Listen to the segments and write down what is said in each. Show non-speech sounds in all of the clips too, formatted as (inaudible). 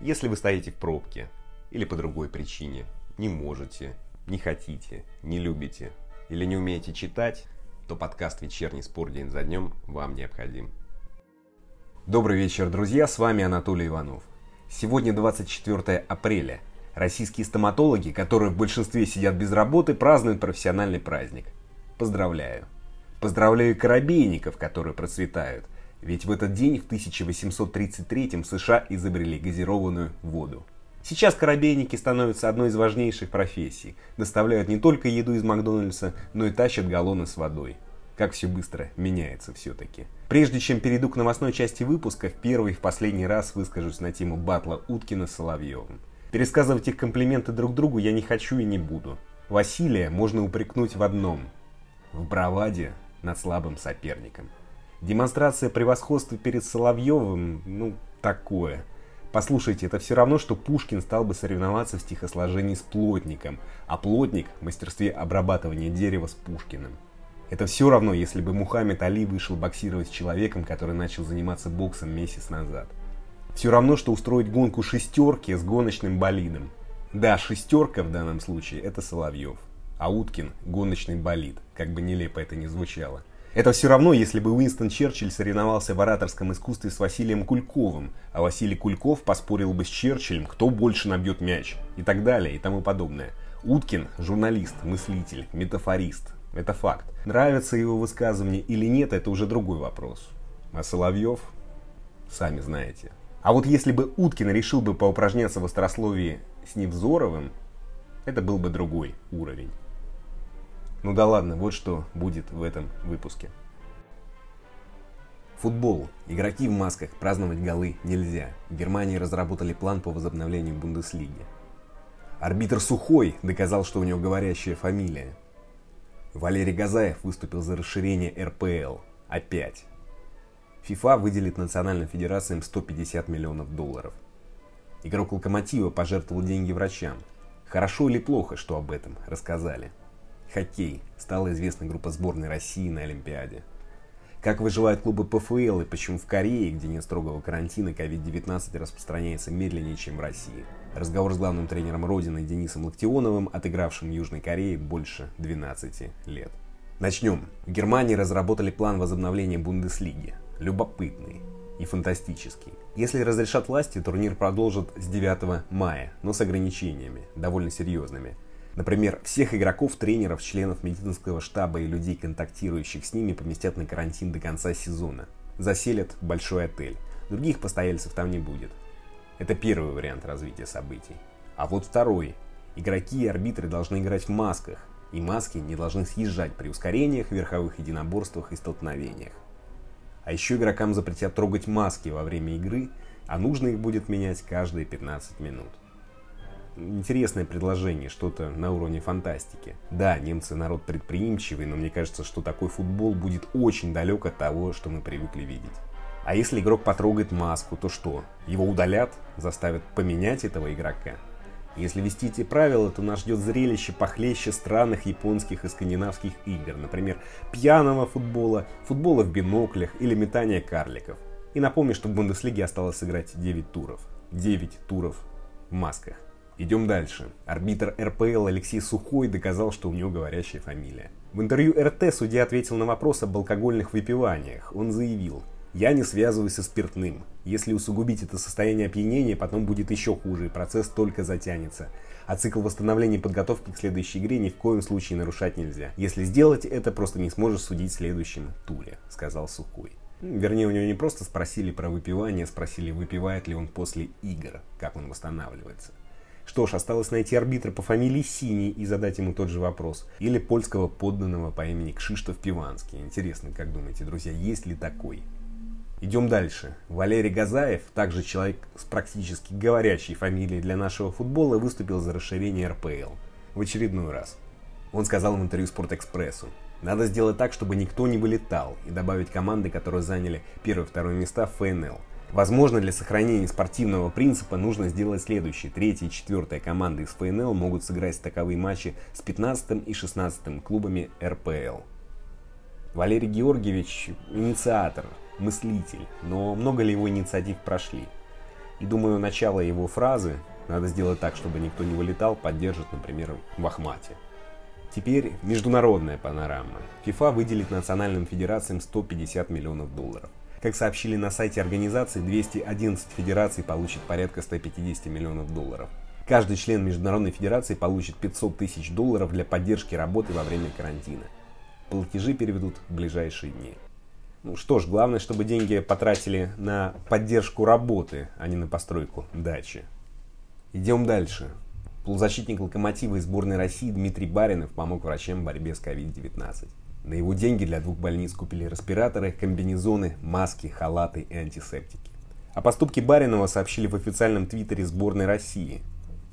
Если вы стоите в пробке или по другой причине, не можете, не хотите, не любите или не умеете читать, то подкаст «Вечерний спор день за днем» вам необходим. Добрый вечер, друзья, с вами Анатолий Иванов. Сегодня 24 апреля. Российские стоматологи, которые в большинстве сидят без работы, празднуют профессиональный праздник. Поздравляю. Поздравляю корабейников, которые процветают – ведь в этот день, в 1833 США изобрели газированную воду. Сейчас корабейники становятся одной из важнейших профессий. Доставляют не только еду из Макдональдса, но и тащат галлоны с водой. Как все быстро меняется все-таки. Прежде чем перейду к новостной части выпуска, в первый и в последний раз выскажусь на тему батла Уткина с Соловьевым. Пересказывать их комплименты друг другу я не хочу и не буду. Василия можно упрекнуть в одном – в браваде над слабым соперником. Демонстрация превосходства перед Соловьевым, ну, такое. Послушайте, это все равно, что Пушкин стал бы соревноваться в стихосложении с Плотником, а Плотник в мастерстве обрабатывания дерева с Пушкиным. Это все равно, если бы Мухаммед Али вышел боксировать с человеком, который начал заниматься боксом месяц назад. Все равно, что устроить гонку шестерки с гоночным болидом. Да, шестерка в данном случае это Соловьев, а Уткин – гоночный болид, как бы нелепо это ни звучало. Это все равно, если бы Уинстон Черчилль соревновался в ораторском искусстве с Василием Кульковым, а Василий Кульков поспорил бы с Черчиллем, кто больше набьет мяч, и так далее, и тому подобное. Уткин – журналист, мыслитель, метафорист. Это факт. Нравятся его высказывания или нет, это уже другой вопрос. А Соловьев? Сами знаете. А вот если бы Уткин решил бы поупражняться в острословии с Невзоровым, это был бы другой уровень. Ну да ладно, вот что будет в этом выпуске. Футбол. Игроки в масках, праздновать голы нельзя. В Германии разработали план по возобновлению Бундеслиги. Арбитр Сухой доказал, что у него говорящая фамилия. Валерий Газаев выступил за расширение РПЛ. Опять. ФИФА выделит национальным федерациям 150 миллионов долларов. Игрок Локомотива пожертвовал деньги врачам. Хорошо или плохо, что об этом рассказали. Хоккей. Стала известна группа сборной России на Олимпиаде. Как выживают клубы ПФЛ и почему в Корее, где нет строгого карантина, COVID-19 распространяется медленнее, чем в России. Разговор с главным тренером Родины Денисом Локтионовым, отыгравшим в Южной Корее больше 12 лет. Начнем. В Германии разработали план возобновления Бундеслиги. Любопытный и фантастический. Если разрешат власти, турнир продолжат с 9 мая, но с ограничениями, довольно серьезными – Например, всех игроков, тренеров, членов медицинского штаба и людей, контактирующих с ними, поместят на карантин до конца сезона. Заселят в большой отель. Других постояльцев там не будет. Это первый вариант развития событий. А вот второй. Игроки и арбитры должны играть в масках, и маски не должны съезжать при ускорениях, верховых единоборствах и столкновениях. А еще игрокам запретят трогать маски во время игры, а нужно их будет менять каждые 15 минут интересное предложение, что-то на уровне фантастики. Да, немцы народ предприимчивый, но мне кажется, что такой футбол будет очень далек от того, что мы привыкли видеть. А если игрок потрогает маску, то что? Его удалят? Заставят поменять этого игрока? Если вести эти правила, то нас ждет зрелище похлеще странных японских и скандинавских игр, например, пьяного футбола, футбола в биноклях или метания карликов. И напомню, что в Бундеслиге осталось сыграть 9 туров. 9 туров в масках. Идем дальше. Арбитр РПЛ Алексей Сухой доказал, что у него говорящая фамилия. В интервью РТ судья ответил на вопрос об алкогольных выпиваниях. Он заявил, я не связываюсь со спиртным. Если усугубить это состояние опьянения, потом будет еще хуже, и процесс только затянется. А цикл восстановления и подготовки к следующей игре ни в коем случае нарушать нельзя. Если сделать это, просто не сможешь судить в следующем туре, сказал Сухой. Вернее, у него не просто спросили про выпивание, спросили, выпивает ли он после игр, как он восстанавливается. Что ж, осталось найти арбитра по фамилии Синий и задать ему тот же вопрос. Или польского подданного по имени Кшиштоф Пиванский. Интересно, как думаете, друзья, есть ли такой? Идем дальше. Валерий Газаев, также человек с практически говорящей фамилией для нашего футбола, выступил за расширение РПЛ. В очередной раз. Он сказал в интервью Спортэкспрессу. Надо сделать так, чтобы никто не вылетал, и добавить команды, которые заняли первое-второе места в ФНЛ. Возможно, для сохранения спортивного принципа нужно сделать следующее. Третья и четвертая команды из ФНЛ могут сыграть таковые матчи с 15 и 16 клубами РПЛ. Валерий Георгиевич – инициатор, мыслитель, но много ли его инициатив прошли? И думаю, начало его фразы надо сделать так, чтобы никто не вылетал, поддержит, например, в Ахмате. Теперь международная панорама. ФИФА выделит национальным федерациям 150 миллионов долларов. Как сообщили на сайте организации, 211 федераций получат порядка 150 миллионов долларов. Каждый член Международной Федерации получит 500 тысяч долларов для поддержки работы во время карантина. Платежи переведут в ближайшие дни. Ну что ж, главное, чтобы деньги потратили на поддержку работы, а не на постройку дачи. Идем дальше. Полузащитник «Локомотива» и сборной России Дмитрий Баринов помог врачам в борьбе с COVID-19. На его деньги для двух больниц купили респираторы, комбинезоны, маски, халаты и антисептики. О поступке Баринова сообщили в официальном твиттере сборной России.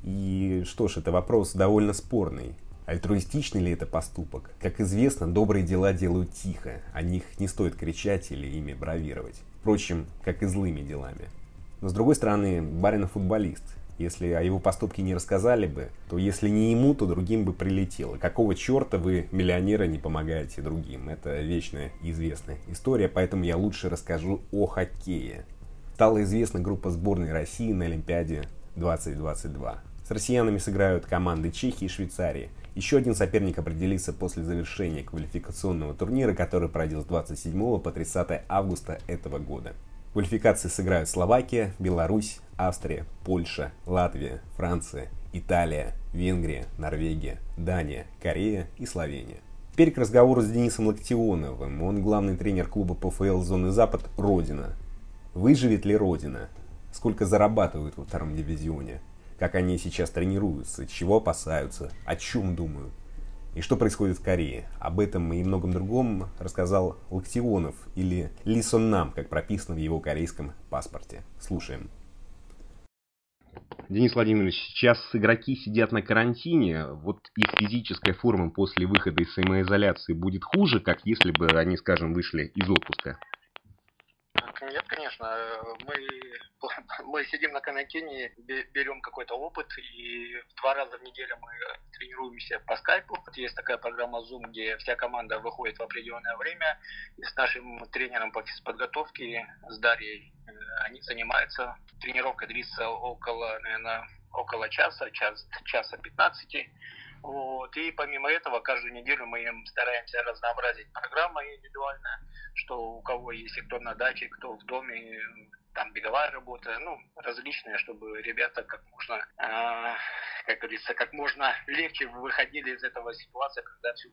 И что ж, это вопрос довольно спорный. Альтруистичный ли это поступок? Как известно, добрые дела делают тихо, о них не стоит кричать или ими бравировать. Впрочем, как и злыми делами. Но с другой стороны, Баринов футболист. Если о его поступке не рассказали бы, то если не ему, то другим бы прилетело. Какого черта вы, миллионеры, не помогаете другим? Это вечная известная история, поэтому я лучше расскажу о хоккее. Стала известна группа сборной России на Олимпиаде 2022. С россиянами сыграют команды Чехии и Швейцарии. Еще один соперник определится после завершения квалификационного турнира, который пройдет с 27 по 30 августа этого года. Квалификации сыграют Словакия, Беларусь, Австрия, Польша, Латвия, Франция, Италия, Венгрия, Норвегия, Дания, Корея и Словения. Теперь к разговору с Денисом Локтионовым. Он главный тренер клуба ПФЛ «Зоны Запад» «Родина». Выживет ли Родина? Сколько зарабатывают во втором дивизионе? как они сейчас тренируются, чего опасаются, о чем думают. И что происходит в Корее. Об этом и многом другом рассказал Лактионов или Ли Сон Нам, как прописано в его корейском паспорте. Слушаем. Денис Владимирович, сейчас игроки сидят на карантине. Вот их физическая форма после выхода из самоизоляции будет хуже, как если бы они, скажем, вышли из отпуска? Нет, конечно. Мы (laughs) мы сидим на карантине, берем какой-то опыт, и два раза в неделю мы тренируемся по скайпу. Есть такая программа Zoom, где вся команда выходит в определенное время, и с нашим тренером по физподготовке, с Дарьей, э, они занимаются. Тренировка длится около, наверное, около часа, час, часа 15. Вот. И помимо этого, каждую неделю мы им стараемся разнообразить программу индивидуально, что у кого есть кто на даче, кто в доме, там беговая работа, ну, различные, чтобы ребята как можно, э, как говорится, как можно легче выходили из этого ситуации, когда все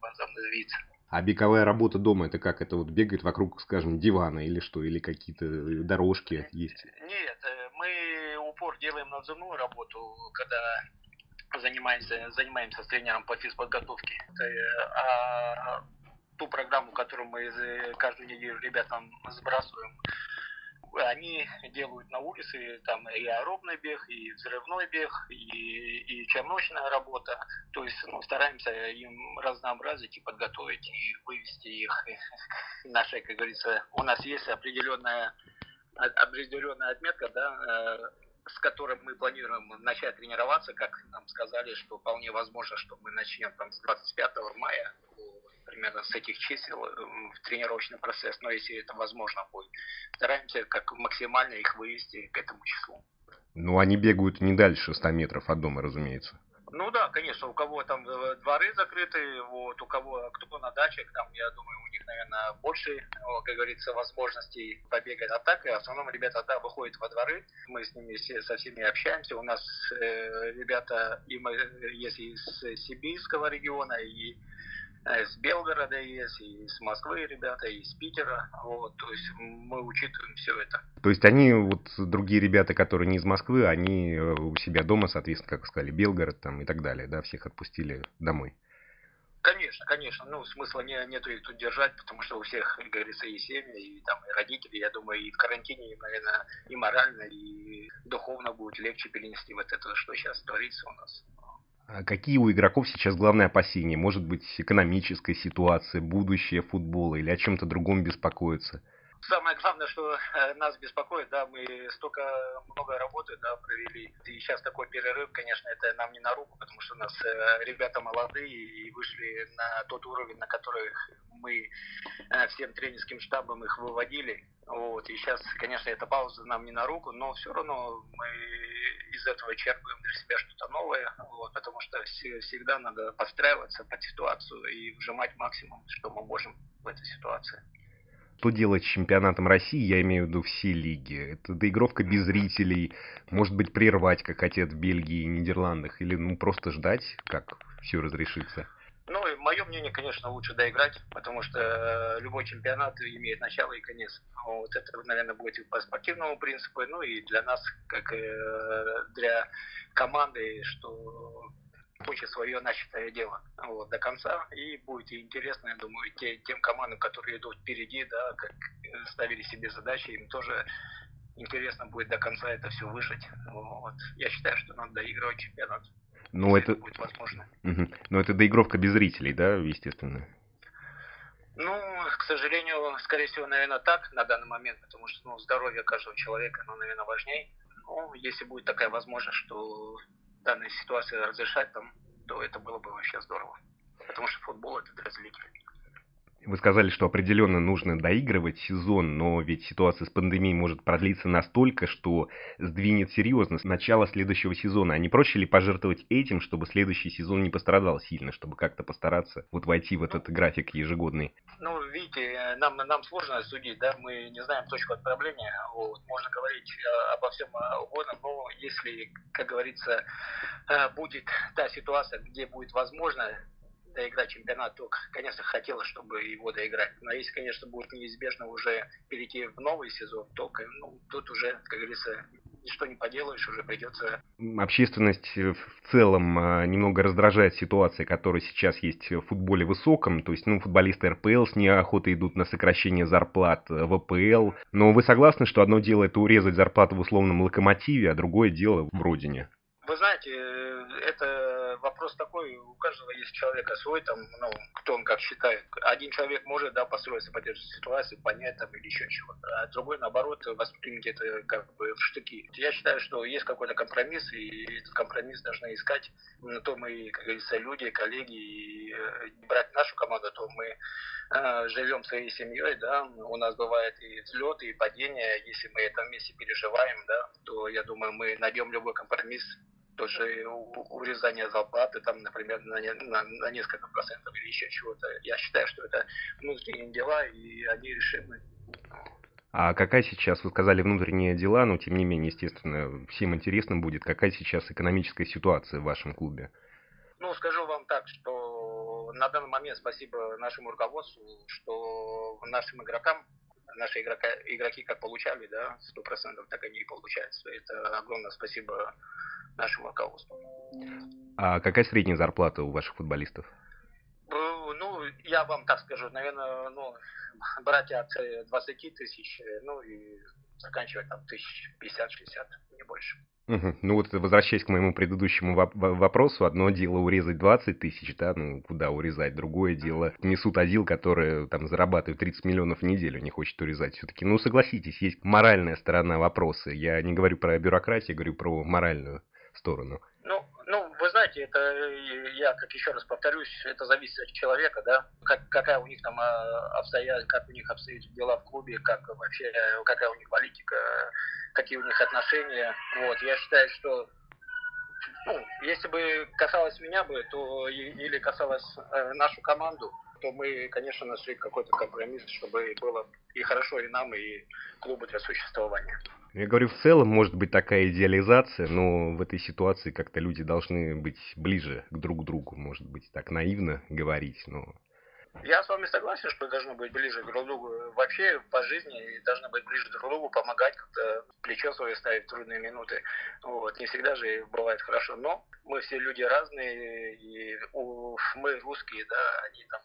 возобновится. А беговая работа дома, это как? Это вот бегает вокруг, скажем, дивана или что? Или какие-то дорожки есть? Нет, э, мы упор делаем на наземную работу, когда занимаемся, занимаемся с тренером по физподготовке. Э, а ту программу, которую мы каждую неделю ребятам сбрасываем, они делают на улице там и аэробный бег, и взрывной бег, и, и черночная работа. То есть ну, стараемся им разнообразить и подготовить, и вывести их. Наша, как говорится, у нас есть определенная, определенная отметка, да, э, с которым мы планируем начать тренироваться, как нам сказали, что вполне возможно, что мы начнем там с 25 мая примерно с этих чисел э, в тренировочный процесс, но если это возможно будет, стараемся как максимально их вывести к этому числу. Ну, они бегают не дальше 100 метров от дома, разумеется. Ну да, конечно, у кого там э, дворы закрыты, вот, у кого, кто на дачах, там, я думаю, у них, наверное, больше, как говорится, возможностей побегать. А так, в основном ребята, да, выходят во дворы, мы с ними все, со всеми общаемся, у нас э, ребята, и мы, есть из Сибирского региона, и из Белгорода есть, и из Москвы ребята, и из Питера. Вот, то есть мы учитываем все это. То есть они, вот другие ребята, которые не из Москвы, они э, у себя дома, соответственно, как сказали, Белгород там и так далее, да, всех отпустили домой. Конечно, конечно. Ну, смысла не, нету их тут держать, потому что у всех, как говорится, и семьи, и там и родители, я думаю, и в карантине, наверное, и морально, и духовно будет легче перенести вот это, что сейчас творится у нас. А какие у игроков сейчас главные опасения? Может быть, экономическая ситуация, будущее футбола или о чем-то другом беспокоиться? Самое главное, что э, нас беспокоит, да, мы столько много работы, да, провели. И сейчас такой перерыв, конечно, это нам не на руку, потому что у нас э, ребята молодые и вышли на тот уровень, на который мы э, всем тренерским штабом их выводили. Вот, и сейчас, конечно, эта пауза нам не на руку, но все равно мы из этого черпаем для себя что-то новое, вот, потому что всегда надо подстраиваться под ситуацию и вжимать максимум, что мы можем в этой ситуации что делать с чемпионатом России, я имею в виду все лиги. Это доигровка без зрителей, может быть, прервать, как хотят в Бельгии и Нидерландах, или ну просто ждать, как все разрешится. Мое мнение, конечно, лучше доиграть, потому что э, любой чемпионат имеет начало и конец. Вот это, наверное, будет и по спортивному принципу, ну и для нас, как и для команды, что закончит свое начатое дело вот, до конца. И будет интересно, я думаю, те, тем командам, которые идут впереди, да, как ставили себе задачи, им тоже интересно будет до конца это все выжить. Вот. Я считаю, что надо доигрывать чемпионат. Ну, это... это будет возможно. Угу. Но это доигровка без зрителей, да, естественно? Ну, к сожалению, скорее всего, наверное, так на данный момент, потому что ну, здоровье каждого человека, ну, наверное, важнее. Ну, если будет такая возможность, что данной ситуации разрешать там, то это было бы вообще здорово. Потому что футбол это развлеки. Вы сказали, что определенно нужно доигрывать сезон, но ведь ситуация с пандемией может продлиться настолько, что сдвинет серьезно с начала следующего сезона. А не проще ли пожертвовать этим, чтобы следующий сезон не пострадал сильно, чтобы как-то постараться вот войти в этот график ежегодный? Ну, видите, нам, нам сложно судить, да, мы не знаем точку отправления. Вот. Можно говорить э, обо всем угодно, но если, как говорится, э, будет та ситуация, где будет возможно доиграть чемпионат, то, конечно, хотелось, чтобы его доиграть. Но если, конечно, будет неизбежно уже перейти в новый сезон, то ну, тут уже, как говорится, ничто не поделаешь, уже придется... Общественность в целом а, немного раздражает ситуация, которая сейчас есть в футболе высоком. То есть, ну, футболисты РПЛ с неохотой идут на сокращение зарплат в АПЛ. Но вы согласны, что одно дело это урезать зарплату в условном локомотиве, а другое дело в родине? Вы знаете, это вопрос такой, у каждого есть человека свой, там, ну, кто он как считает. Один человек может, да, построиться под эту ситуацию, понять там или еще чего-то, а другой, наоборот, воспримет это как бы в штыки. Я считаю, что есть какой-то компромисс, и этот компромисс должны искать. На то мы, как говорится, люди, коллеги, и э, брать нашу команду, то мы э, живем своей семьей, да, у нас бывает и взлеты, и падения, если мы это вместе переживаем, да, то я думаю, мы найдем любой компромисс тоже урезание зарплаты, там, например, на, на, на несколько процентов или еще чего-то. Я считаю, что это внутренние дела, и они решимы. А какая сейчас, вы сказали, внутренние дела, но тем не менее, естественно, всем интересно будет, какая сейчас экономическая ситуация в вашем клубе? Ну, скажу вам так, что на данный момент спасибо нашему руководству, что нашим игрокам наши игрока, игроки как получали, да, сто процентов, так они и получают. Это огромное спасибо нашему руководству. А какая средняя зарплата у ваших футболистов? Э, ну, я вам так скажу, наверное, ну, брать от 20 тысяч, ну и заканчивать там тысяч 50-60, не больше. Угу. Ну вот возвращаясь к моему предыдущему вопросу, одно дело урезать 20 тысяч, да, ну куда урезать, другое дело несут один, который там зарабатывает 30 миллионов в неделю, не хочет урезать все-таки. Ну согласитесь, есть моральная сторона вопроса. Я не говорю про бюрократию, говорю про моральную сторону. Ну, ну, вы знаете, это я, как еще раз повторюсь, это зависит от человека, да, как, какая у них там а, обстоят, как у них обстоят дела в клубе, как вообще, какая у них политика, какие у них отношения. Вот, я считаю, что ну, если бы касалось меня бы, то или касалось э, нашу команду, то мы, конечно, нашли какой-то компромисс, чтобы было и хорошо и нам, и клубу для существования. Я говорю, в целом может быть такая идеализация, но в этой ситуации как-то люди должны быть ближе к друг другу, может быть, так наивно говорить, но... Я с вами согласен, что должны быть ближе друг к другу. Вообще по жизни должны быть ближе друг к другу, помогать как-то плечо свое ставить в трудные минуты. Вот. Не всегда же бывает хорошо, но мы все люди разные, и мы русские, да, они там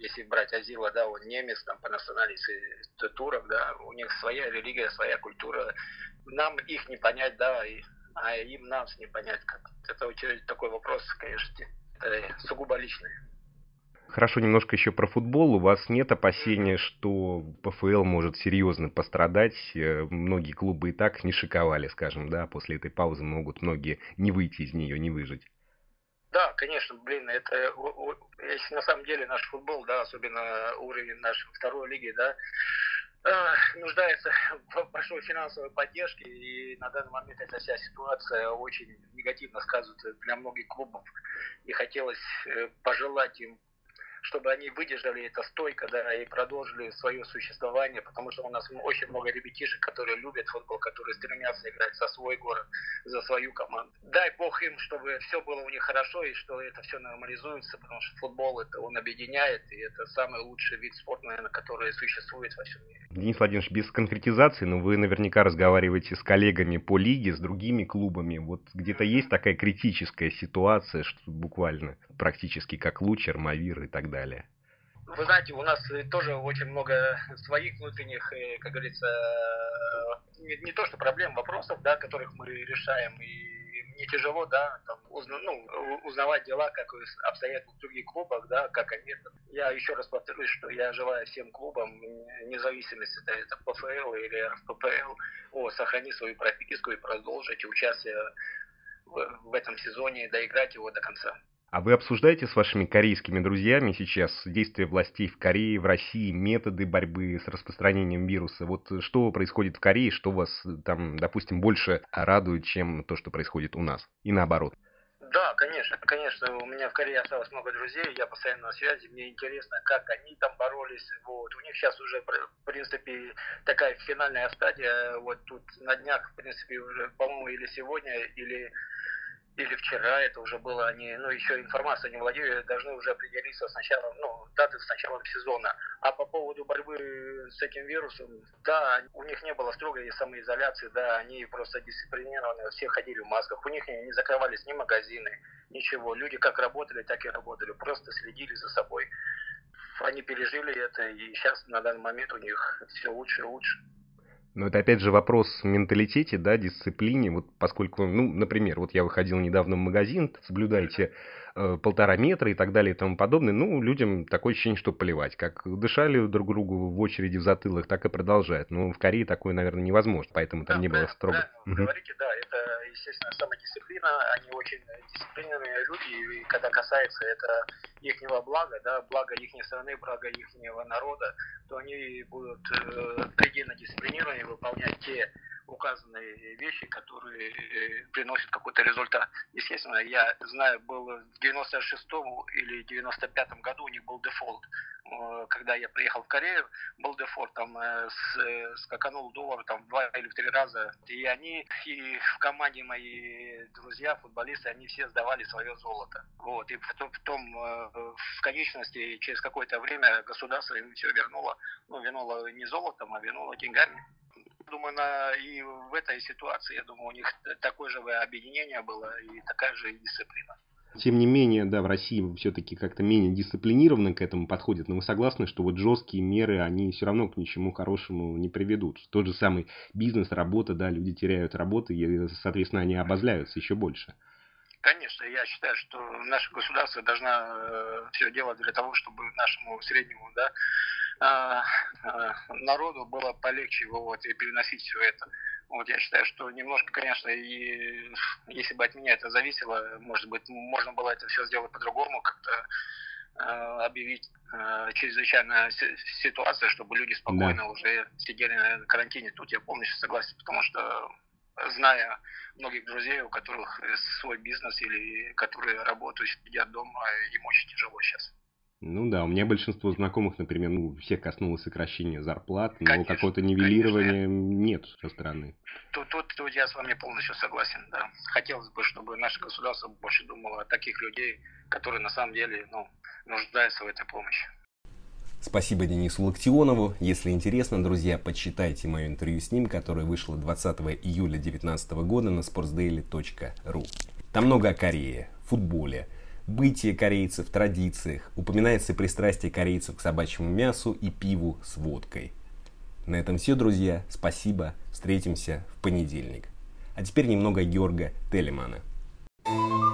если брать Азила, да, он немец, там, по национальности турок, да, у них своя религия, своя культура. Нам их не понять, да, и, а им нас не понять. Как. Это очень такой вопрос, конечно, сугубо личный. Хорошо, немножко еще про футбол. У вас нет опасения, что ПФЛ может серьезно пострадать? Э, многие клубы и так не шиковали, скажем, да, после этой паузы могут многие не выйти из нее, не выжить. Да, конечно, блин, это если на самом деле наш футбол, да, особенно уровень нашей второй лиги, да, э, нуждается (laughs) в большой финансовой поддержке, и на данный момент эта вся ситуация очень негативно сказывается для многих клубов. И хотелось э, пожелать им чтобы они выдержали это стойко, да, и продолжили свое существование, потому что у нас очень много ребятишек, которые любят футбол, которые стремятся играть за свой город, за свою команду. Дай бог им, чтобы все было у них хорошо, и что это все нормализуется, потому что футбол это он объединяет, и это самый лучший вид спорта, наверное, который существует во всем мире. Денис Владимирович, без конкретизации, но вы наверняка разговариваете с коллегами по лиге, с другими клубами. Вот где-то есть такая критическая ситуация, что буквально практически как луч, армавир и так далее. Вы знаете, у нас тоже очень много своих внутренних, э, как говорится, э, не, не то что проблем, вопросов, да, которых мы решаем, и мне тяжело, да, там, узна, ну, узнавать дела, как обстоят в других клубах, да, как они. Я еще раз повторюсь, что я желаю всем клубам, независимости, это, это ПФЛ или РФППЛ, о, сохрани свою прописку и продолжить участие в, в этом сезоне доиграть его до конца. А вы обсуждаете с вашими корейскими друзьями сейчас действия властей в Корее, в России, методы борьбы с распространением вируса? Вот что происходит в Корее, что вас там, допустим, больше радует, чем то, что происходит у нас? И наоборот. Да, конечно, конечно. У меня в Корее осталось много друзей, я постоянно на связи, мне интересно, как они там боролись. Вот. У них сейчас уже, в принципе, такая финальная стадия. Вот тут на днях, в принципе, уже, по-моему, или сегодня, или или вчера это уже было, они, ну, еще информация не владеют, должны уже определиться с началом, ну, даты с началом сезона. А по поводу борьбы с этим вирусом, да, у них не было строгой самоизоляции, да, они просто дисциплинированные, все ходили в масках, у них не, не закрывались ни магазины, ничего. Люди как работали, так и работали, просто следили за собой. Они пережили это, и сейчас на данный момент у них все лучше и лучше. Но это опять же вопрос менталитете, да, дисциплине. Вот поскольку, ну, например, вот я выходил недавно в магазин, соблюдайте Э, полтора метра и так далее и тому подобное, ну, людям такое ощущение, что плевать. Как дышали друг другу в очереди в затылок, так и продолжают. Но в Корее такое, наверное, невозможно, поэтому там да, не было строго. Да, угу. говорите, да, это, естественно, самодисциплина, они очень дисциплинированные люди, и когда касается это ихнего блага, да, блага их страны, блага их народа, то они будут э, предельно дисциплинированы выполнять те указанные вещи, которые э, приносят какой-то результат. Естественно, я знаю, был в 96-м или 95-м году у них был дефолт. Э, когда я приехал в Корею, был дефолт, там э, скаканул доллар там два или три раза. И они, и в команде мои друзья, футболисты, они все сдавали свое золото. Вот. И потом, потом в конечности, через какое-то время государство им все вернуло. Ну, вернуло не золотом, а вернуло деньгами думаю, на, и в этой ситуации, я думаю, у них такое же объединение было и такая же дисциплина. Тем не менее, да, в России все-таки как-то менее дисциплинированно к этому подходят. Но вы согласны, что вот жесткие меры, они все равно к ничему хорошему не приведут. Тот же самый бизнес, работа, да, люди теряют работы, и, соответственно, они обозляются еще больше. Конечно, я считаю, что наше государство должно э, все делать для того, чтобы нашему среднему, да, народу было полегче его вот, и переносить все это. Вот я считаю, что немножко, конечно, и если бы от меня это зависело, может быть, можно было это все сделать по-другому, как-то э, объявить э, чрезвычайную ситуацию, чтобы люди спокойно да. уже сидели на карантине. Тут я полностью согласен, потому что зная многих друзей, у которых свой бизнес или которые работают, сидят дома, им очень тяжело сейчас. Ну да, у меня большинство знакомых, например, ну, всех коснулось сокращения зарплат, но какого-то нивелирования конечно. нет со стороны. Тут, тут, тут я с вами полностью согласен, да. Хотелось бы, чтобы наше государство больше думало о таких людей, которые на самом деле ну, нуждаются в этой помощи. Спасибо Денису Локтионову. Если интересно, друзья, почитайте мое интервью с ним, которое вышло 20 июля 2019 года на sportsdaily.ru. Там много о Корее, футболе, бытие корейцев, традициях, упоминается пристрастие корейцев к собачьему мясу и пиву с водкой. На этом все, друзья. Спасибо. Встретимся в понедельник. А теперь немного Георга Телемана. thank you